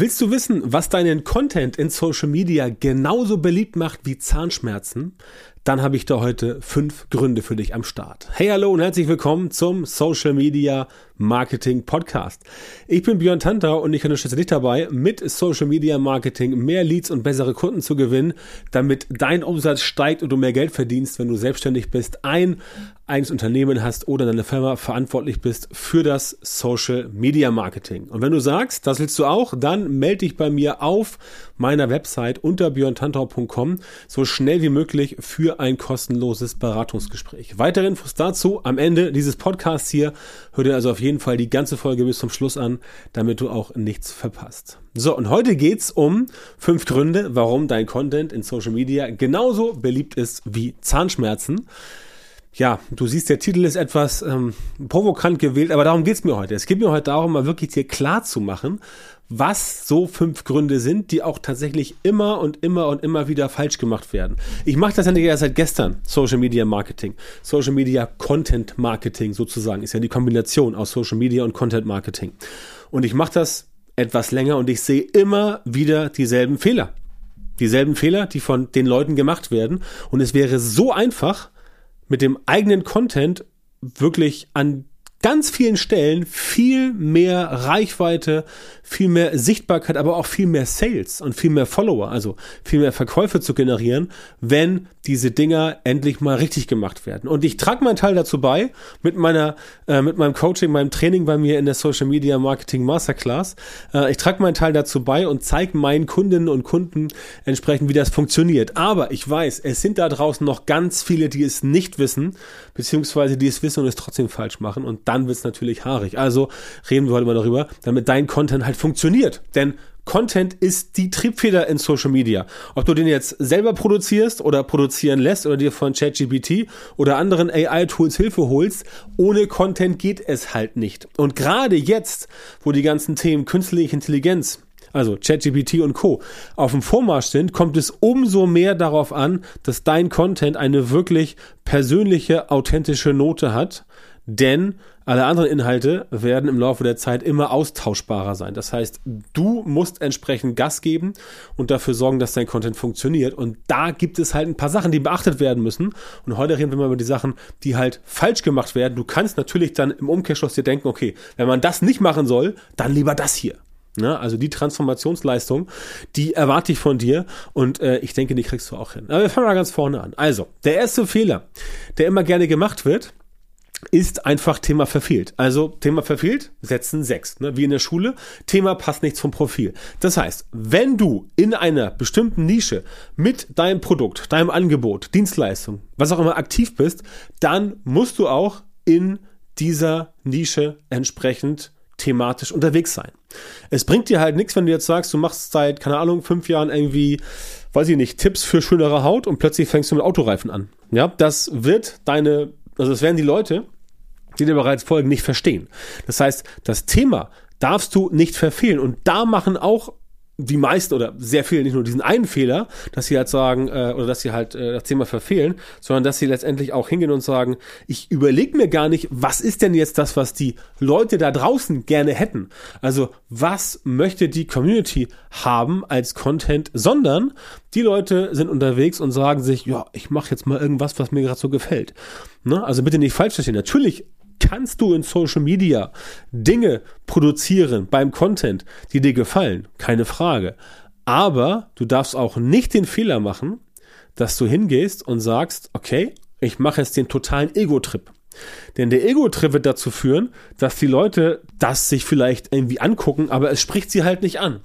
Willst du wissen, was deinen Content in Social Media genauso beliebt macht wie Zahnschmerzen? Dann habe ich da heute fünf Gründe für dich am Start. Hey, hallo und herzlich willkommen zum Social Media Marketing Podcast. Ich bin Björn Tantau und ich unterstütze dich dabei, mit Social Media Marketing mehr Leads und bessere Kunden zu gewinnen, damit dein Umsatz steigt und du mehr Geld verdienst, wenn du selbstständig bist, ein eigenes Unternehmen hast oder deine Firma verantwortlich bist für das Social Media Marketing. Und wenn du sagst, das willst du auch, dann melde dich bei mir auf meiner Website unter björntantau.com so schnell wie möglich für ein kostenloses Beratungsgespräch. Weitere Infos dazu am Ende dieses Podcasts hier. Hör dir also auf jeden Fall die ganze Folge bis zum Schluss an, damit du auch nichts verpasst. So, und heute geht es um fünf Gründe, warum dein Content in Social Media genauso beliebt ist wie Zahnschmerzen. Ja, du siehst, der Titel ist etwas ähm, provokant gewählt, aber darum geht es mir heute. Es geht mir heute darum, mal wirklich dir klar zu machen, was so fünf Gründe sind, die auch tatsächlich immer und immer und immer wieder falsch gemacht werden. Ich mache das ja nicht erst seit gestern, Social Media Marketing. Social Media Content Marketing sozusagen ist ja die Kombination aus Social Media und Content Marketing. Und ich mache das etwas länger und ich sehe immer wieder dieselben Fehler. Dieselben Fehler, die von den Leuten gemacht werden. Und es wäre so einfach, mit dem eigenen Content wirklich an ganz vielen Stellen viel mehr Reichweite, viel mehr Sichtbarkeit, aber auch viel mehr Sales und viel mehr Follower, also viel mehr Verkäufe zu generieren, wenn diese Dinger endlich mal richtig gemacht werden. Und ich trage meinen Teil dazu bei mit meiner, äh, mit meinem Coaching, meinem Training bei mir in der Social Media Marketing Masterclass. Äh, ich trage meinen Teil dazu bei und zeige meinen Kundinnen und Kunden entsprechend, wie das funktioniert. Aber ich weiß, es sind da draußen noch ganz viele, die es nicht wissen, beziehungsweise die es wissen und es trotzdem falsch machen. Und dann wird es natürlich haarig. Also reden wir heute mal darüber, damit dein Content halt funktioniert. Denn Content ist die Triebfeder in Social Media. Ob du den jetzt selber produzierst oder produzieren lässt oder dir von ChatGPT oder anderen AI-Tools Hilfe holst, ohne Content geht es halt nicht. Und gerade jetzt, wo die ganzen Themen künstliche Intelligenz, also ChatGPT und Co. auf dem Vormarsch sind, kommt es umso mehr darauf an, dass dein Content eine wirklich persönliche, authentische Note hat. Denn alle anderen Inhalte werden im Laufe der Zeit immer austauschbarer sein. Das heißt, du musst entsprechend Gas geben und dafür sorgen, dass dein Content funktioniert. Und da gibt es halt ein paar Sachen, die beachtet werden müssen. Und heute reden wir mal über die Sachen, die halt falsch gemacht werden. Du kannst natürlich dann im Umkehrschluss dir denken, okay, wenn man das nicht machen soll, dann lieber das hier. Ne? Also die Transformationsleistung, die erwarte ich von dir und äh, ich denke, die kriegst du auch hin. Aber wir fangen mal ganz vorne an. Also, der erste Fehler, der immer gerne gemacht wird, ist einfach Thema verfehlt. Also Thema verfehlt, setzen sechs, ne? wie in der Schule. Thema passt nichts vom Profil. Das heißt, wenn du in einer bestimmten Nische mit deinem Produkt, deinem Angebot, Dienstleistung, was auch immer aktiv bist, dann musst du auch in dieser Nische entsprechend thematisch unterwegs sein. Es bringt dir halt nichts, wenn du jetzt sagst, du machst seit, keine Ahnung, fünf Jahren irgendwie, weiß ich nicht, Tipps für schönere Haut und plötzlich fängst du mit Autoreifen an. Ja, das wird deine also das werden die Leute, die dir bereits folgen, nicht verstehen. Das heißt, das Thema darfst du nicht verfehlen. Und da machen auch die meisten oder sehr viele nicht nur diesen einen Fehler, dass sie halt sagen äh, oder dass sie halt äh, das Thema verfehlen, sondern dass sie letztendlich auch hingehen und sagen, ich überlege mir gar nicht, was ist denn jetzt das, was die Leute da draußen gerne hätten. Also was möchte die Community haben als Content, sondern die Leute sind unterwegs und sagen sich, ja, ich mache jetzt mal irgendwas, was mir gerade so gefällt. Ne? Also bitte nicht falsch verstehen. Natürlich kannst du in Social Media Dinge produzieren beim Content, die dir gefallen, keine Frage. Aber du darfst auch nicht den Fehler machen, dass du hingehst und sagst, okay, ich mache jetzt den totalen Ego-Trip. Denn der Ego-Trip wird dazu führen, dass die Leute das sich vielleicht irgendwie angucken, aber es spricht sie halt nicht an.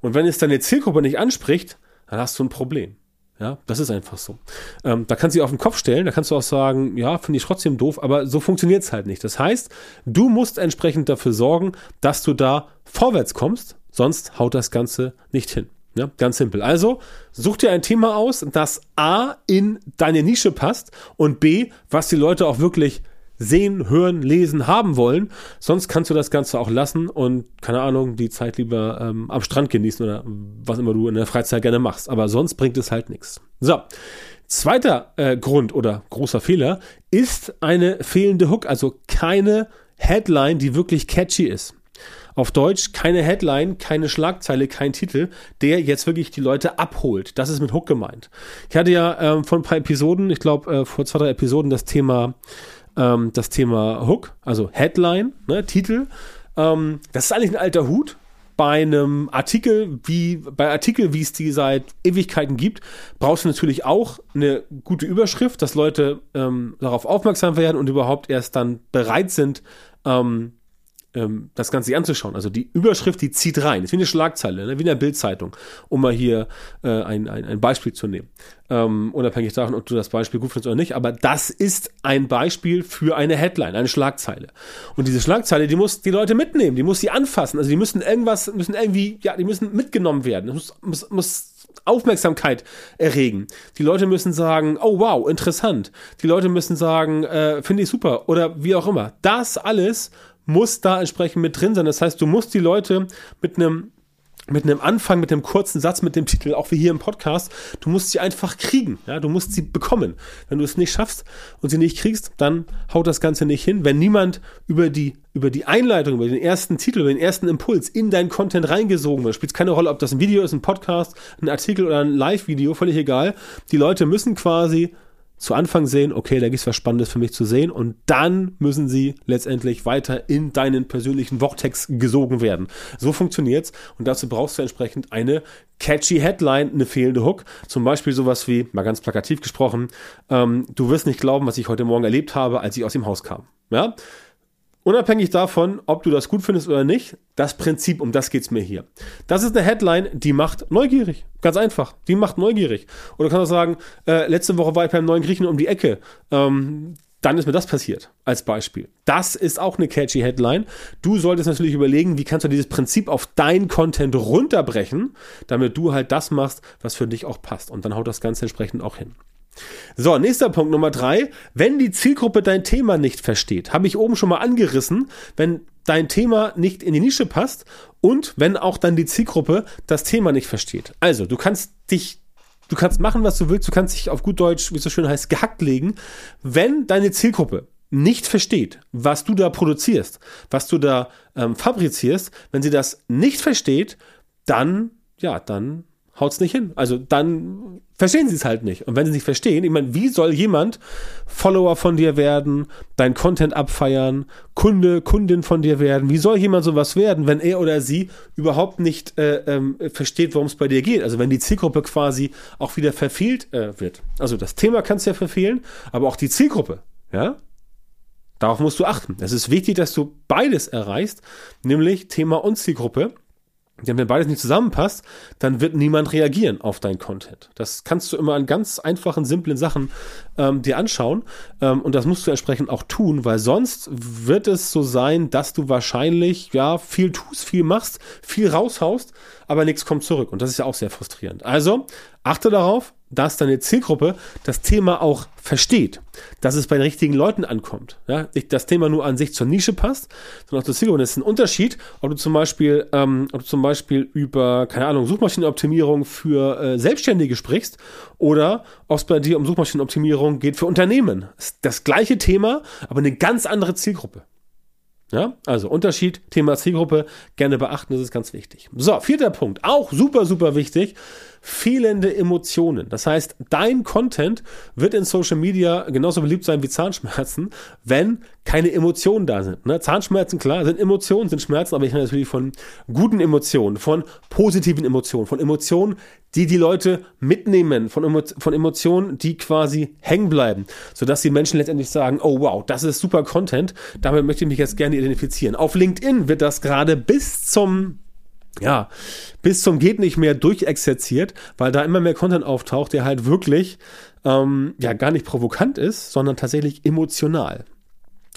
Und wenn es deine Zielgruppe nicht anspricht, dann hast du ein Problem. Ja, das ist einfach so. Ähm, da kannst du dich auf den Kopf stellen, da kannst du auch sagen, ja, finde ich trotzdem doof, aber so funktioniert es halt nicht. Das heißt, du musst entsprechend dafür sorgen, dass du da vorwärts kommst, sonst haut das Ganze nicht hin. Ja, ganz simpel. Also, such dir ein Thema aus, das A in deine Nische passt und B, was die Leute auch wirklich sehen, hören, lesen, haben wollen. Sonst kannst du das Ganze auch lassen und, keine Ahnung, die Zeit lieber ähm, am Strand genießen oder was immer du in der Freizeit gerne machst. Aber sonst bringt es halt nichts. So. Zweiter äh, Grund oder großer Fehler ist eine fehlende Hook, also keine Headline, die wirklich catchy ist. Auf Deutsch keine Headline, keine Schlagzeile, kein Titel, der jetzt wirklich die Leute abholt. Das ist mit Hook gemeint. Ich hatte ja ähm, vor ein paar Episoden, ich glaube äh, vor zwei, drei Episoden, das Thema, ähm, das Thema Hook, also Headline, ne, Titel. Ähm, das ist eigentlich ein alter Hut bei einem Artikel, wie bei Artikel, wie es die seit Ewigkeiten gibt, brauchst du natürlich auch eine gute Überschrift, dass Leute ähm, darauf aufmerksam werden und überhaupt erst dann bereit sind, ähm, ähm, das Ganze sich anzuschauen. Also die Überschrift, die zieht rein. Das ist wie eine Schlagzeile, ne? wie in der Bildzeitung, um mal hier äh, ein, ein, ein Beispiel zu nehmen. Ähm, unabhängig davon, ob du das Beispiel gut findest oder nicht. Aber das ist ein Beispiel für eine Headline, eine Schlagzeile. Und diese Schlagzeile, die muss die Leute mitnehmen, die muss sie anfassen. Also die müssen irgendwas, müssen irgendwie, ja, die müssen mitgenommen werden. Das muss, muss, muss Aufmerksamkeit erregen. Die Leute müssen sagen, oh wow, interessant. Die Leute müssen sagen, äh, finde ich super oder wie auch immer. Das alles muss da entsprechend mit drin sein. Das heißt, du musst die Leute mit einem mit einem Anfang, mit einem kurzen Satz, mit dem Titel, auch wie hier im Podcast, du musst sie einfach kriegen, ja, du musst sie bekommen. Wenn du es nicht schaffst und sie nicht kriegst, dann haut das Ganze nicht hin. Wenn niemand über die, über die Einleitung, über den ersten Titel, über den ersten Impuls in dein Content reingesogen wird, spielt keine Rolle, ob das ein Video ist, ein Podcast, ein Artikel oder ein Live-Video, völlig egal. Die Leute müssen quasi zu Anfang sehen, okay, da gibt es was Spannendes für mich zu sehen und dann müssen sie letztendlich weiter in deinen persönlichen Vortex gesogen werden. So funktioniert's und dazu brauchst du entsprechend eine catchy Headline, eine fehlende Hook. Zum Beispiel sowas wie, mal ganz plakativ gesprochen, ähm, du wirst nicht glauben, was ich heute Morgen erlebt habe, als ich aus dem Haus kam. Ja, Unabhängig davon, ob du das gut findest oder nicht, das Prinzip, um das geht's mir hier. Das ist eine Headline, die macht neugierig. Ganz einfach. Die macht neugierig. Oder du kannst auch sagen, äh, letzte Woche war ich beim neuen Griechen um die Ecke. Ähm, dann ist mir das passiert, als Beispiel. Das ist auch eine catchy Headline. Du solltest natürlich überlegen, wie kannst du dieses Prinzip auf dein Content runterbrechen, damit du halt das machst, was für dich auch passt. Und dann haut das Ganze entsprechend auch hin. So, nächster Punkt Nummer drei. Wenn die Zielgruppe dein Thema nicht versteht, habe ich oben schon mal angerissen, wenn dein Thema nicht in die Nische passt und wenn auch dann die Zielgruppe das Thema nicht versteht. Also, du kannst dich Du kannst machen, was du willst, du kannst dich auf gut Deutsch, wie es so schön heißt, gehackt legen. Wenn deine Zielgruppe nicht versteht, was du da produzierst, was du da ähm, fabrizierst, wenn sie das nicht versteht, dann, ja, dann haut's nicht hin. Also dann verstehen sie es halt nicht. Und wenn sie nicht verstehen, ich meine, wie soll jemand Follower von dir werden, dein Content abfeiern, Kunde, Kundin von dir werden? Wie soll jemand sowas werden, wenn er oder sie überhaupt nicht äh, ähm, versteht, worum es bei dir geht? Also wenn die Zielgruppe quasi auch wieder verfehlt äh, wird. Also das Thema kannst du ja verfehlen, aber auch die Zielgruppe, ja? Darauf musst du achten. Es ist wichtig, dass du beides erreichst, nämlich Thema und Zielgruppe. Denn wenn beides nicht zusammenpasst, dann wird niemand reagieren auf dein Content. Das kannst du immer an ganz einfachen, simplen Sachen ähm, dir anschauen. Ähm, und das musst du entsprechend auch tun, weil sonst wird es so sein, dass du wahrscheinlich ja viel tust, viel machst, viel raushaust, aber nichts kommt zurück. Und das ist ja auch sehr frustrierend. Also achte darauf, dass deine Zielgruppe das Thema auch versteht, dass es bei den richtigen Leuten ankommt. Ja? Nicht das Thema nur an sich zur Nische passt, sondern auch zur Zielgruppe. Das ist ein Unterschied, ob du zum Beispiel, ähm, ob du zum Beispiel über, keine Ahnung, Suchmaschinenoptimierung für äh, Selbstständige sprichst oder ob es bei dir um Suchmaschinenoptimierung geht für Unternehmen. Das, das gleiche Thema, aber eine ganz andere Zielgruppe. Ja, also Unterschied, Thema Zielgruppe, gerne beachten, das ist ganz wichtig. So, vierter Punkt, auch super, super wichtig fehlende Emotionen. Das heißt, dein Content wird in Social Media genauso beliebt sein wie Zahnschmerzen, wenn keine Emotionen da sind. Ne? Zahnschmerzen, klar, sind Emotionen, sind Schmerzen, aber ich rede natürlich von guten Emotionen, von positiven Emotionen, von Emotionen, die die Leute mitnehmen, von, Emo von Emotionen, die quasi hängen bleiben, sodass die Menschen letztendlich sagen, oh wow, das ist super Content, damit möchte ich mich jetzt gerne identifizieren. Auf LinkedIn wird das gerade bis zum ja, bis zum geht nicht mehr durchexerziert, weil da immer mehr Content auftaucht, der halt wirklich ähm, ja gar nicht provokant ist, sondern tatsächlich emotional.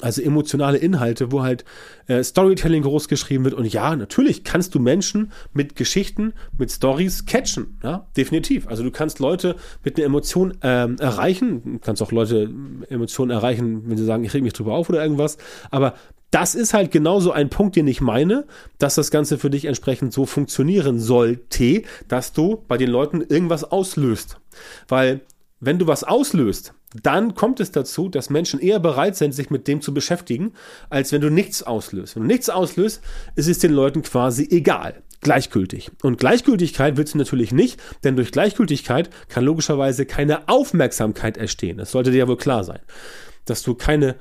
Also emotionale Inhalte, wo halt äh, Storytelling groß geschrieben wird. Und ja, natürlich kannst du Menschen mit Geschichten, mit Stories catchen. Ja, definitiv. Also du kannst Leute mit einer Emotion ähm, erreichen. Du kannst auch Leute Emotionen erreichen, wenn sie sagen, ich reg mich drüber auf oder irgendwas. Aber das ist halt genauso ein Punkt, den ich meine, dass das Ganze für dich entsprechend so funktionieren sollte, dass du bei den Leuten irgendwas auslöst. Weil wenn du was auslöst, dann kommt es dazu, dass Menschen eher bereit sind, sich mit dem zu beschäftigen, als wenn du nichts auslöst. Wenn du nichts auslöst, ist es den Leuten quasi egal. Gleichgültig. Und Gleichgültigkeit willst du natürlich nicht, denn durch Gleichgültigkeit kann logischerweise keine Aufmerksamkeit entstehen. Das sollte dir ja wohl klar sein. Dass du keine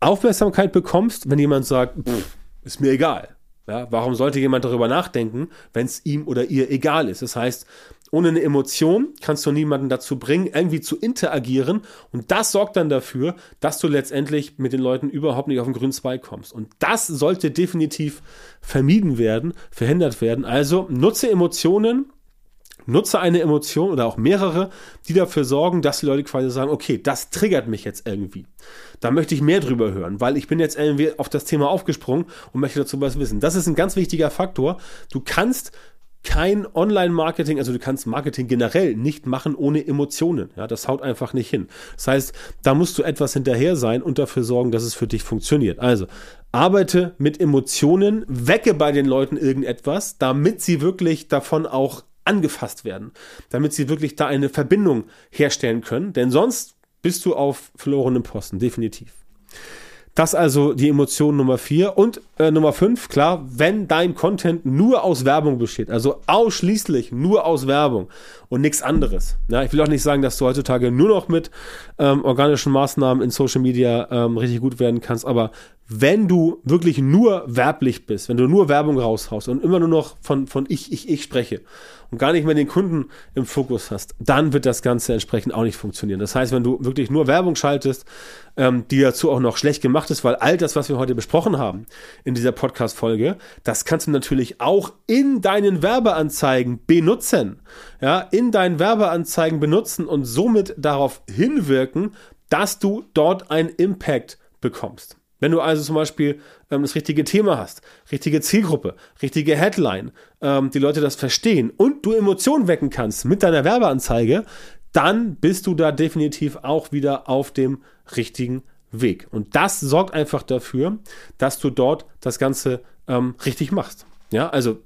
Aufmerksamkeit bekommst, wenn jemand sagt, pff, ist mir egal. Ja, warum sollte jemand darüber nachdenken, wenn es ihm oder ihr egal ist? Das heißt, ohne eine Emotion kannst du niemanden dazu bringen, irgendwie zu interagieren. Und das sorgt dann dafür, dass du letztendlich mit den Leuten überhaupt nicht auf den grünen Zweig kommst. Und das sollte definitiv vermieden werden, verhindert werden. Also nutze Emotionen, Nutze eine Emotion oder auch mehrere, die dafür sorgen, dass die Leute quasi sagen, okay, das triggert mich jetzt irgendwie. Da möchte ich mehr drüber hören, weil ich bin jetzt irgendwie auf das Thema aufgesprungen und möchte dazu was wissen. Das ist ein ganz wichtiger Faktor. Du kannst kein Online-Marketing, also du kannst Marketing generell nicht machen ohne Emotionen. Ja, das haut einfach nicht hin. Das heißt, da musst du etwas hinterher sein und dafür sorgen, dass es für dich funktioniert. Also, arbeite mit Emotionen, wecke bei den Leuten irgendetwas, damit sie wirklich davon auch angefasst werden, damit sie wirklich da eine Verbindung herstellen können, denn sonst bist du auf verlorenem Posten, definitiv. Das also die Emotion Nummer vier und äh, Nummer fünf, klar, wenn dein Content nur aus Werbung besteht, also ausschließlich nur aus Werbung und nichts anderes. Ja, ich will auch nicht sagen, dass du heutzutage nur noch mit ähm, organischen Maßnahmen in Social Media ähm, richtig gut werden kannst, aber wenn du wirklich nur werblich bist, wenn du nur Werbung raushaust und immer nur noch von, von ich, ich, ich spreche und gar nicht mehr den Kunden im Fokus hast, dann wird das Ganze entsprechend auch nicht funktionieren. Das heißt, wenn du wirklich nur Werbung schaltest, ähm, die dazu auch noch schlecht gemacht ist, weil all das, was wir heute besprochen haben in dieser Podcast-Folge, das kannst du natürlich auch in deinen Werbeanzeigen benutzen. Ja, in deinen Werbeanzeigen benutzen und somit darauf hinwirken, dass du dort einen Impact bekommst. Wenn du also zum Beispiel ähm, das richtige Thema hast, richtige Zielgruppe, richtige Headline, ähm, die Leute das verstehen und du Emotionen wecken kannst mit deiner Werbeanzeige, dann bist du da definitiv auch wieder auf dem richtigen Weg. Und das sorgt einfach dafür, dass du dort das Ganze ähm, richtig machst. Ja, also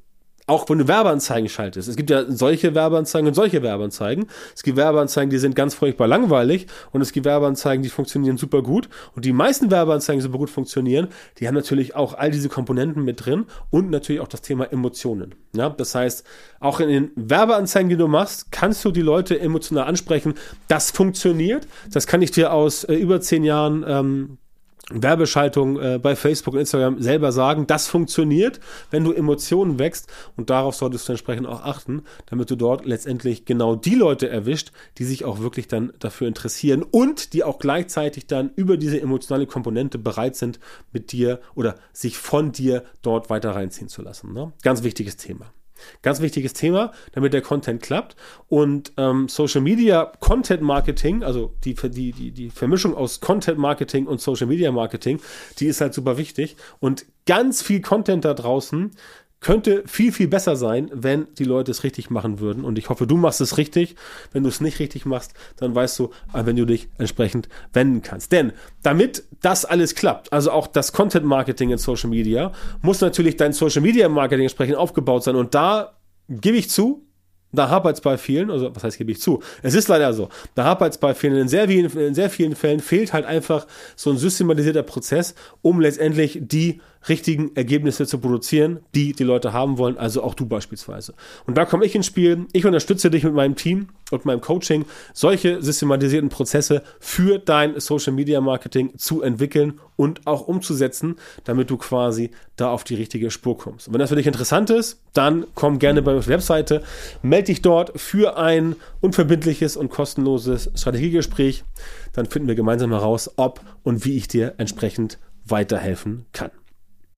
auch wenn du Werbeanzeigen schaltest. Es gibt ja solche Werbeanzeigen und solche Werbeanzeigen. Es gibt Werbeanzeigen, die sind ganz furchtbar langweilig und es gibt Werbeanzeigen, die funktionieren super gut. Und die meisten Werbeanzeigen, die super gut funktionieren, die haben natürlich auch all diese Komponenten mit drin und natürlich auch das Thema Emotionen. Ja, das heißt, auch in den Werbeanzeigen, die du machst, kannst du die Leute emotional ansprechen. Das funktioniert. Das kann ich dir aus äh, über zehn Jahren ähm, Werbeschaltung äh, bei Facebook und Instagram selber sagen, das funktioniert, wenn du Emotionen wächst und darauf solltest du entsprechend auch achten, damit du dort letztendlich genau die Leute erwischt, die sich auch wirklich dann dafür interessieren und die auch gleichzeitig dann über diese emotionale Komponente bereit sind, mit dir oder sich von dir dort weiter reinziehen zu lassen. Ne? Ganz wichtiges Thema. Ganz wichtiges Thema, damit der Content klappt. Und ähm, Social Media Content Marketing, also die, die, die, die Vermischung aus Content Marketing und Social Media Marketing, die ist halt super wichtig. Und ganz viel Content da draußen könnte viel, viel besser sein, wenn die Leute es richtig machen würden. Und ich hoffe, du machst es richtig. Wenn du es nicht richtig machst, dann weißt du, wenn du dich entsprechend wenden kannst. Denn damit das alles klappt, also auch das Content Marketing in Social Media, muss natürlich dein Social Media Marketing entsprechend aufgebaut sein. Und da gebe ich zu, da hapert es bei vielen, also was heißt, gebe ich zu. Es ist leider so. Da hapert es bei vielen. In sehr, vielen, in sehr vielen Fällen fehlt halt einfach so ein systematisierter Prozess, um letztendlich die richtigen Ergebnisse zu produzieren, die die Leute haben wollen, also auch du beispielsweise. Und da komme ich ins Spiel. Ich unterstütze dich mit meinem Team und meinem Coaching, solche systematisierten Prozesse für dein Social Media Marketing zu entwickeln und auch umzusetzen, damit du quasi da auf die richtige Spur kommst. Und wenn das für dich interessant ist, dann komm gerne bei die Webseite, melde dich dort für ein unverbindliches und kostenloses Strategiegespräch. Dann finden wir gemeinsam heraus, ob und wie ich dir entsprechend weiterhelfen kann.